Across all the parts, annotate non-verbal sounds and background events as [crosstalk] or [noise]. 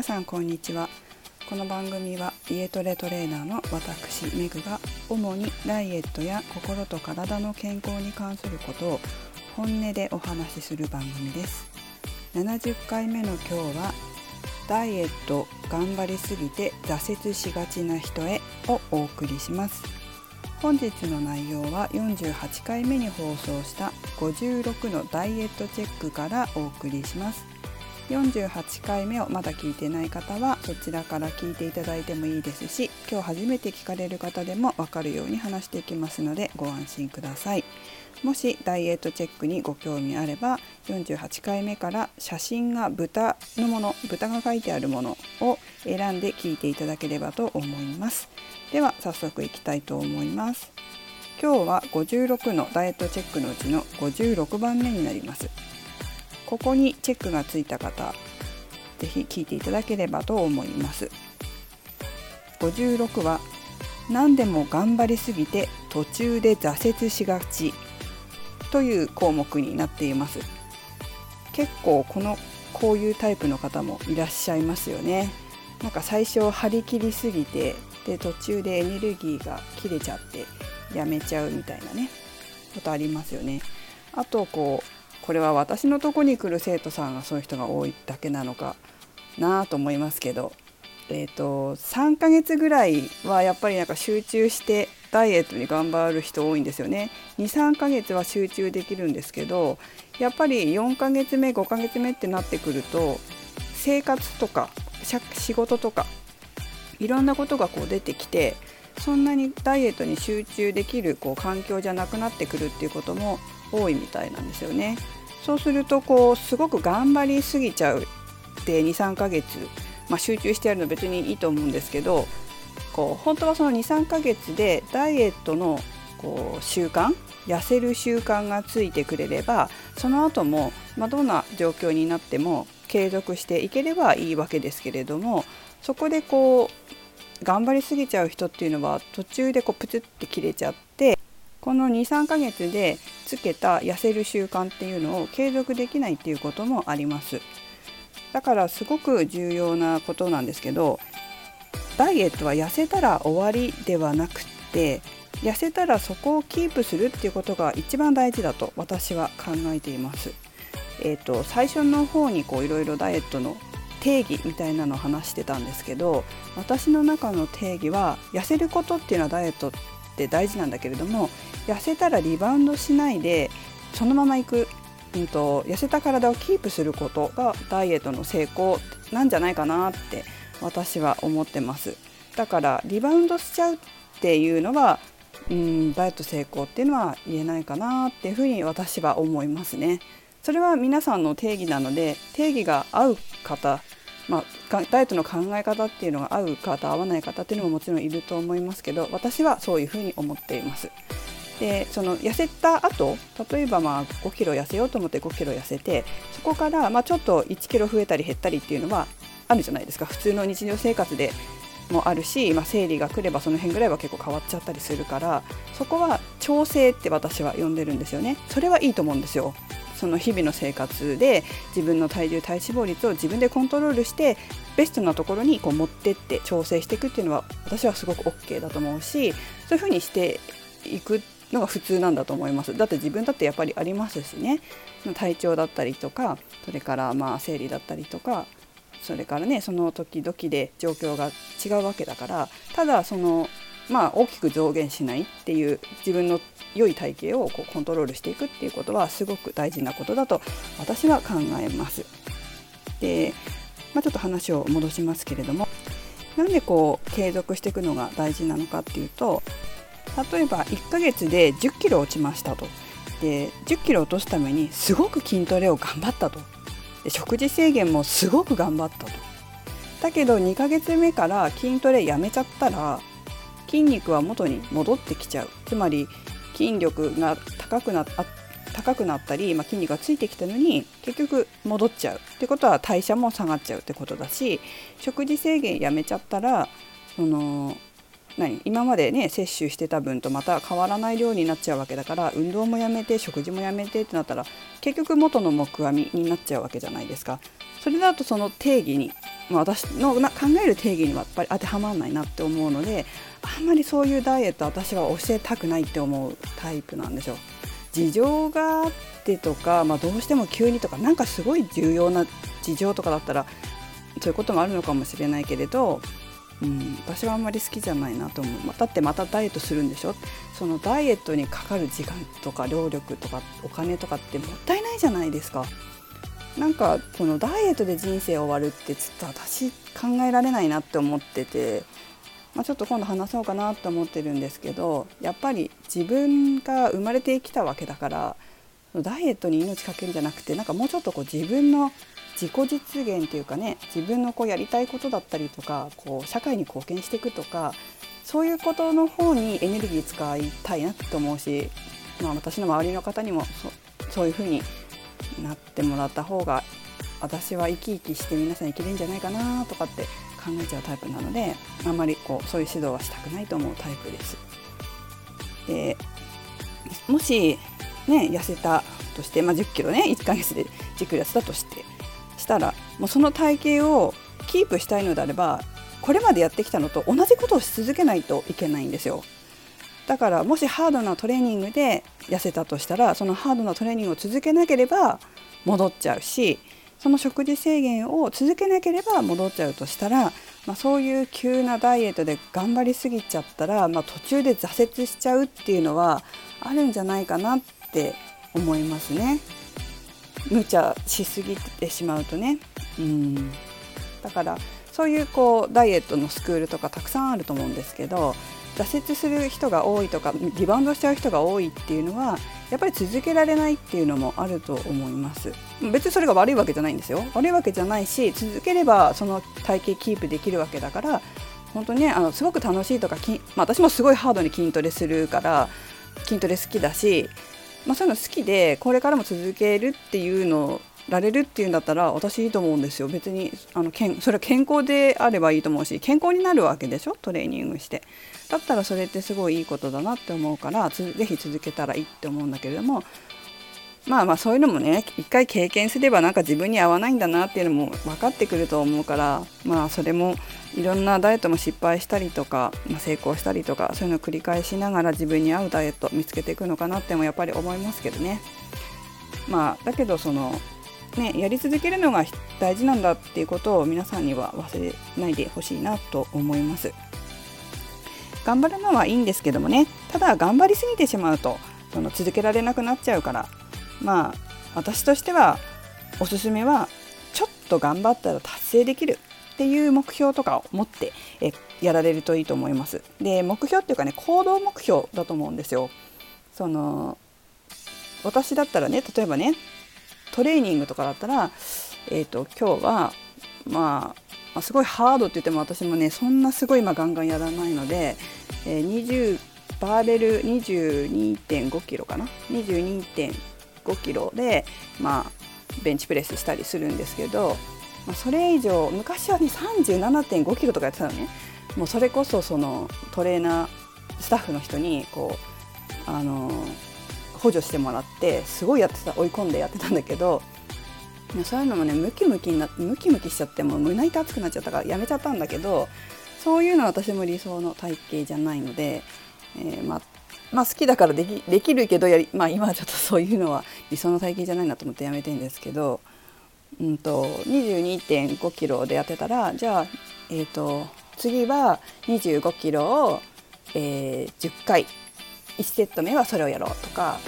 皆さんこんにちは。この番組は家トレトレーナーの私メグが主にダイエットや心と体の健康に関することを本音でお話しする番組です。70回目の今日はダイエット頑張りすぎて挫折しがちな人へをお送りします。本日の内容は48回目に放送した56のダイエットチェックからお送りします。48回目をまだ聞いてない方はそちらから聞いていただいてもいいですし今日初めて聞かれる方でも分かるように話していきますのでご安心ください。もしダイエットチェックにご興味あれば48回目から写真が豚のもの豚が書いてあるものを選んで聞いていただければと思います。では早速いきたいと思います。今日は56のダイエットチェックのうちの56番目になります。ここにチェックがついた方是非聞いていただければと思います。56は何でも頑張りすぎて途中で挫折しがちという項目になっています。結構このこういうタイプの方もいらっしゃいますよね。なんか最初張り切りすぎてで途中でエネルギーが切れちゃってやめちゃうみたいなねことありますよね。あとこうこれは私のとこに来る生徒さんがそういう人が多いだけなのかなと思いますけど、えーと、3ヶ月ぐらいはやっぱりなんか集中してダイエットに頑張る人多いんですよね23ヶ月は集中できるんですけどやっぱり4ヶ月目5ヶ月目ってなってくると生活とか仕事とかいろんなことがこう出てきてそんなにダイエットに集中できるこう環境じゃなくなってくるっていうことも多いみたいなんですよね。そうするとこうすごく頑張りすぎちゃうって23ヶ月、まあ、集中してやるの別にいいと思うんですけどこう本当はその23ヶ月でダイエットのこう習慣痩せる習慣がついてくれればその後も、まあ、どんな状況になっても継続していければいいわけですけれどもそこでこう頑張りすぎちゃう人っていうのは途中でこうプツって切れちゃってこの23ヶ月でつけた痩せる習慣っていうのを継続できないっていうこともありますだからすごく重要なことなんですけどダイエットは痩せたら終わりではなくって痩せたらそこをキープするっていうことが一番大事だと私は考えています。えーと、最初の方にいろいろダイエットの定義みたいなのを話してたんですけど私の中の定義は痩せることっていうのはダイエットって大事なんだけれども痩せたらリバウンドしないでそのままいく、うんと、痩せた体をキープすることがダイエットの成功なんじゃないかなって私は思ってます。だからリバウンドしちゃうっていうのはうんダイエット成功っていうのは言えないかなっていうふうに私は思いますね。それは皆さんの定義なので定義が合う方まあ、ダイエットの考え方っていうのが合う方合わない方っていうのももちろんいると思いますけど私はそういうふうに思っています。でその痩せた後例えばまあ5キロ痩せようと思って5キロ痩せてそこからまちょっと1キロ増えたり減ったりっていうのはあるじゃないですか。普通の日常生活でもあるし、まあ、生理が来ればその辺ぐらいは結構変わっちゃったりするからそこは調整って私は呼んでるんですよね。それはいいと思うんですよ。その日々の生活で自分の体重体脂肪率を自分でコントロールしてベストなところにこう持ってって調整していくっていうのは私はすごく OK だと思うしそういうふうにしていくのが普通なんだと思います。だって自分だってやっぱりありますしね。体調だったりとかそれからまあ生理だったりとかそれからねその時々で状況が違うわけだからただそのまあ大きく増減しないっていう自分の良い体型をこうコントロールしていくっていうことはすごく大事なことだと私は考えます。で、まあ、ちょっと話を戻しますけれどもなんでこう継続していくのが大事なのかっていうと例えば1ヶ月で1 0キロ落ちましたと。で1 0キロ落とすためにすごく筋トレを頑張ったと。で食事制限もすごく頑張ったと。だけど2ヶ月目から筋トレやめちゃったら筋肉は元に戻ってきちゃう。つまり筋力が高くな高くなったり、まあ、筋肉がついてきたのに結局戻っちゃう。ってことは代謝も下がっちゃうってことだし食事制限やめちゃったらその何？今までね摂取してた分とまた変わらない量になっちゃうわけだから運動もやめて食事もやめてってなったら結局元の木阿弥になっちゃうわけじゃないですか。それだとその定義に、私の考える定義にはやっぱり当てはまらないなって思うのであんまりそういうダイエット私は教えたくないって思うタイプなんですよ。事情があってとか、まあ、どうしても急にとかなんかすごい重要な事情とかだったらそういうこともあるのかもしれないけれどうん、私はあんまり好きじゃないなと思う。だってまたダイエットするんでしょ？そのダイエットにかかる時間とか労力とかお金とかってもったいないじゃないですか。なんかこのダイエットで人生終わるってちょっと私考えられないなって思ってて、まあ、ちょっと今度話そうかなと思ってるんですけどやっぱり自分が生まれてきたわけだからダイエットに命かけるんじゃなくてなんかもうちょっとこう自分の自己実現っていうかね自分のこうやりたいことだったりとかこう社会に貢献していくとかそういうことの方にエネルギー使いたいなと思うし、まあ、私の周りの方にもそういう風になってもらった方が私は生き生きして皆さん生きれるんじゃないかなとかって考えちゃうタイプなのであんまりこうそういう指導はしたくないと思うタイプです。でもしね痩せたとして、まあ、1 0キロね1ヶ月で1 0キロ痩せたとしてしたらもうその体型をキープしたいのであればこれまでやってきたのと同じことをし続けないといけないんですよ。だからもしハードなトレーニングで痩せたとしたらそのハードなトレーニングを続けなければ戻っちゃうしその食事制限を続けなければ戻っちゃうとしたら、まあ、そういう急なダイエットで頑張りすぎちゃったら、まあ、途中で挫折しちゃうっていうのはあるんじゃないかなってって思いますね。無茶しすぎてしまうとね。うん。だからそういうこうダイエットのスクールとかたくさんあると思うんですけど挫折する人が多いとかリバウンドしちゃう人が多いっていうのはやっぱり続けられないっていうのもあると思います。別にそれが悪いわけじゃないんですよ。悪いわけじゃないし続ければその体型キープできるわけだから本当にねあのすごく楽しいとかまあ、私もすごいハードに筋トレするから筋トレ好きだしまあ、そういうの好きでこれからも続けるっていうのられるっていうんだったら私いいと思うんですよ。別にあのけんそれは健康であればいいと思うし健康になるわけでしょ？トレーニングして。だったらそれってすごいいいことだなって思うからぜひ続けたらいいって思うんだけれどもまあまあそういうのもね一回経験すればなんか自分に合わないんだなっていうのも分かってくると思うからまあそれもいろんなダイエットも失敗したりとか、まあ、成功したりとかそういうのを繰り返しながら自分に合うダイエット見つけていくのかなってもやっぱり思いますけどね。まあ、だけどそのね、やり続けるのが大事なんだっていうことを皆さんには忘れないでほしいなと思います。頑張るのはいいんですけどもねただ頑張りすぎてしまうとその続けられなくなっちゃうからまあ私としてはおすすめはちょっと頑張ったら達成できるっていう目標とかを持ってえやられるといいと思います。で目標っていうかね行動目標だと思うんですよ。その私だったらね例えばねトレーニングとかだったら、えーと、今日は、まあ、まあすごいハードって言っても私もねそんなすごい今ガンガンやらないので、えー、20バーベル22.5キロかな？22.5 5キロで、まあ、ベンチプレスしたりするんですけど、まあ、それ以上昔はね37.5キロとかやってたのね。もうそれこそそのトレーナースタッフの人にこうあの補助してもらってすごいやってた追い込んでやってたんだけどそういうのもねムキムキになムキムキしちゃっても胸板熱くなっちゃったからやめちゃったんだけどそういうのは私も理想の体型じゃないので、えー、ま、まあ、好きだからできできるけどやり、まあ、今はちょっとそういうのは理想の体型じゃないなと思ってやめてんですけど、うんと、22.5キロでやってたらじゃあ、えーと、次は25キロを、えー、10回。1セット目はそれをやろうとか。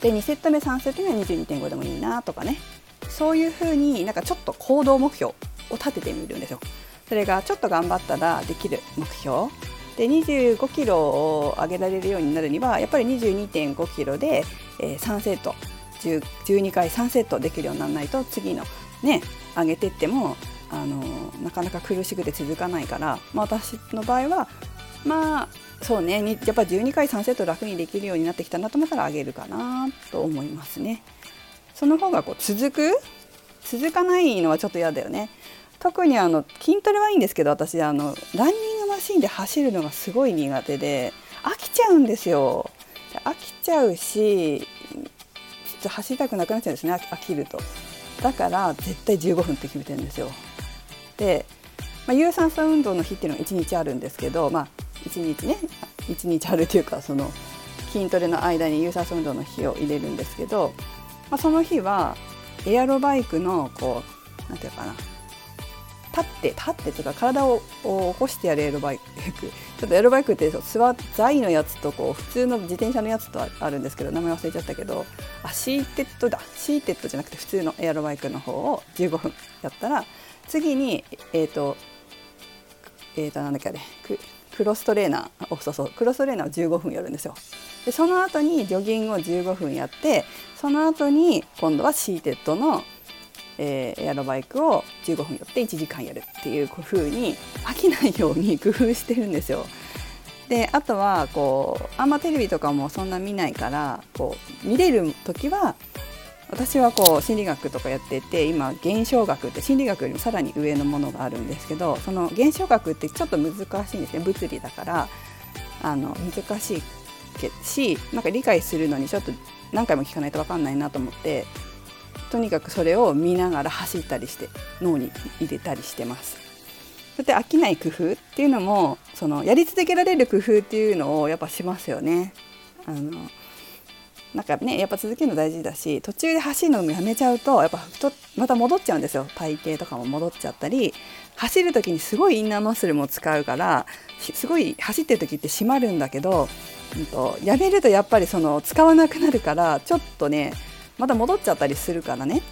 で2セット目3セット目は22.5でもいいなとかね。そういうふうになんかちょっと行動目標を立ててみるんですよ。それがちょっと頑張ったらできる目標。で25キロを上げられるようになるにはやっぱり22.5キロで、えー、3セット12回3セットできるようにならないと次のね上げてってもあのなかなか苦しくて続かないから、まあ、私の場合はまあそうねやっぱ12回3セット楽にできるようになってきたなと思ったら上げるかなと思いますね。その方がこう続く？続かないのはちょっと嫌だよね。特にあの筋トレはいいんですけど私あのランニンマシンで走るのがすごい苦手で飽きちゃうんですよ。飽きちゃうしちょっと走りたくなくなっちゃうんですね飽きると。だから絶対15分って決めてるんですよ。で、まあ、有酸素運動の日っていうのが1日あるんですけどまあ1日ね1日あるというかその筋トレの間に有酸素運動の日を入れるんですけど、まあ、その日はエアロバイクのこう何て言うかな立って立ってとか体を起こしてやるエロバイク。[laughs] ちょっとエアロバイクって座座位のやつとこう普通の自転車のやつとあるんですけど名前忘れちゃったけどあシーテッドだ。シーテッドじゃなくて普通のエアロバイクの方を15分やったら次にえっ、ー、とえっ、ー、となんだっけあれ。クロストレーナーそうそう。クロストレーナーを15分やるんですよ。でその後にジョギングを15分やってその後に今度はシーテッドの、えー、エアロバイクを15分やって1時間やるっていう風に飽きないように工夫してるんですよ。であとはこうあんまテレビとかもそんな見ないからこう見れる時は私はこう心理学とかやってて今現象学って心理学よりもさらに上のものがあるんですけどその現象学ってちょっと難しいんですね物理だからあの難しいしなんか理解するのにちょっと何回も聞かないと分かんないなと思ってとにかくそれを見ながら走ったりして脳に入れたりしてます。そして飽きない工夫っていうのもそのやり続けられる工夫っていうのをやっぱしますよね。あのなんかねやっぱ続けるの大事だし途中で走るのもやめちゃうとやっぱ太また戻っちゃうんですよ体型とかも戻っちゃったり走る時にすごいインナーマッスルも使うからすごい走ってる時って締まるんだけど、うんと、やめるとやっぱりその使わなくなるからちょっとねまた戻っちゃったりするからね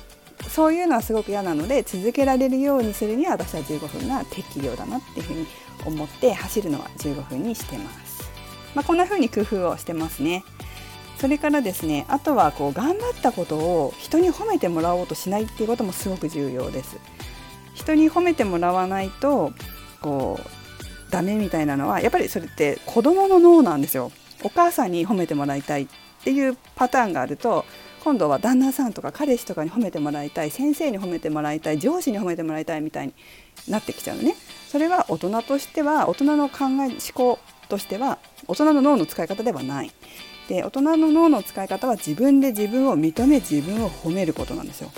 そういうのはすごく嫌なので続けられるようにするには私は15分が適量だなっていうふうに思って走るのは15分にしてます。まあ、こんな風に工夫をしてますね。それからですねあとはこう頑張ったことを人に褒めてもらおうとしないっていうこともすごく重要です人に褒めてもらわないとこうダメみたいなのはやっぱりそれって子供の脳なんですよお母さんに褒めてもらいたいっていうパターンがあると今度は旦那さんとか彼氏とかに褒めてもらいたい先生に褒めてもらいたい上司に褒めてもらいたいみたいになってきちゃうのね。それは大人としては大人の考え思考としては大人の脳の使い方ではない。で大人の脳の使い方は自分で自分を認め自分を褒めることなんですよ。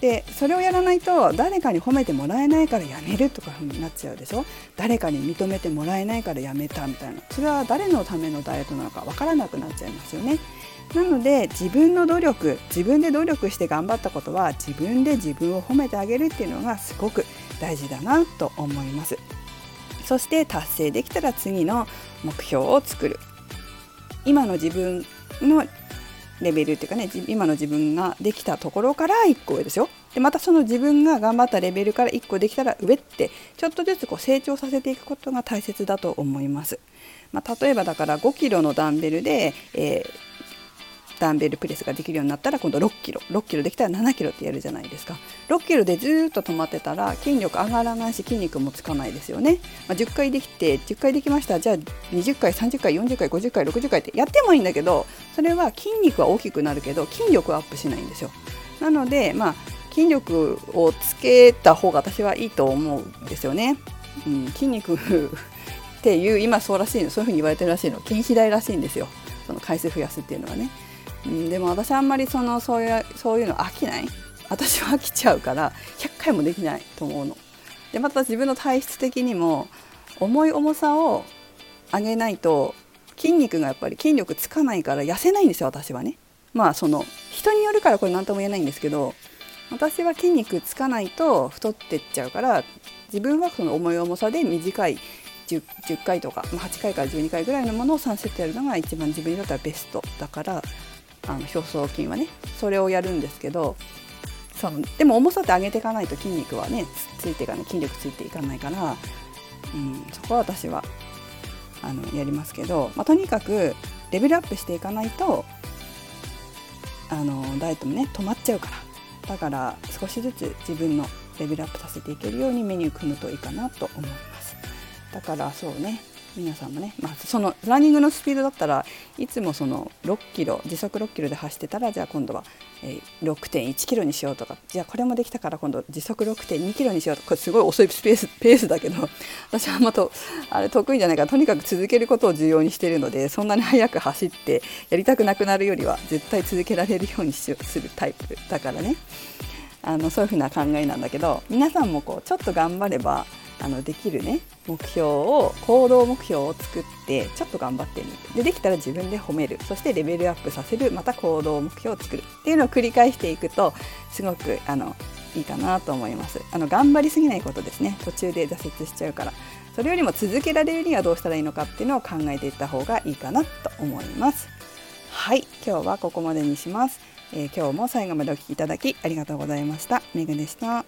でそれをやらないと誰かに褒めてもらえないからやめるとかになっちゃうでしょ？誰かに認めてもらえないからやめたみたいな。それは誰のためのダイエットなのかわからなくなっちゃいますよね。なので自分の努力自分で努力して頑張ったことは自分で自分を褒めてあげるっていうのがすごく大事だなと思います。そして達成できたら次の目標を作る。今の自分のレベルっていうかね今の自分ができたところから1個上ですよでまたその自分が頑張ったレベルから1個できたら上ってちょっとずつこう成長させていくことが大切だと思います、まあ、例えばだから5キロのダンベルで、えーダンベルプレスができるようになったら今度6キロ6キロできたら7キロってやるじゃないですか。6キロでずっと止まってたら筋力上がらないし筋肉もつかないですよね、まあ、10回できて10回できました。じゃあ20回30回40回50回60回ってやってもいいんだけどそれは筋肉は大きくなるけど筋力はアップしないんですよ。なのでまあ筋力をつけた方が私はいいと思うんですよね、うん、筋肉 [laughs] っていう今そうらしいのそういうふうに言われてるらしいの。筋肥大らしいんですよ。その回数増やすっていうのはね。うん、でも私あんまりそのそういうそういうの飽きない私は飽きちゃうから100回もできないと思うの。でまた自分の体質的にも重い重さを上げないと筋肉がやっぱり筋力つかないから痩せないんですよ私はね。まあその人によるからこれ何とも言えないんですけど私は筋肉つかないと太ってっちゃうから自分はその重い重さで短い 10, 10回とか、ま、8回から12回ぐらいのものを3セットやるのが一番自分にとってはベストだからあの表層筋はねそれをやるんですけどそのでも重さって上げていかないと筋肉はねついていかない筋力ついていかないから、うん、そこは私はあのやりますけど、まあ、とにかくレベルアップしていかないとあのダイエットもね止まっちゃうから。だから少しずつ自分のレベルアップさせていけるようにメニュー組むといいかなと思います。だからそうね。皆さんもね、まあ、そのランニングのスピードだったらいつもその6キロ時速6キロで走ってたらじゃあ今度は、え、6.1キロにしようとかじゃあこれもできたから今度時速6.2キロにしようとかすごい遅いスペースペースだけど [laughs] 私はあまたあれ得意じゃないからとにかく続けることを重要にしているのでそんなに速く走ってやりたくなくなるよりは絶対続けられるようにするタイプだからね。あのそういうふうな考えなんだけど皆さんもこうちょっと頑張ればあのできるね目標を行動目標を作ってちょっと頑張ってみる。でできたら自分で褒める。そしてレベルアップさせる。また行動目標を作る。っていうのを繰り返していくとすごくあのいいかなと思います。あの頑張りすぎないことですね。途中で挫折しちゃうから。それよりも続けられるにはどうしたらいいのかっていうのを考えていった方がいいかなと思います。はい。今日はここまでにします、えー、今日も最後までお聴きいただきありがとうございました。めぐでした。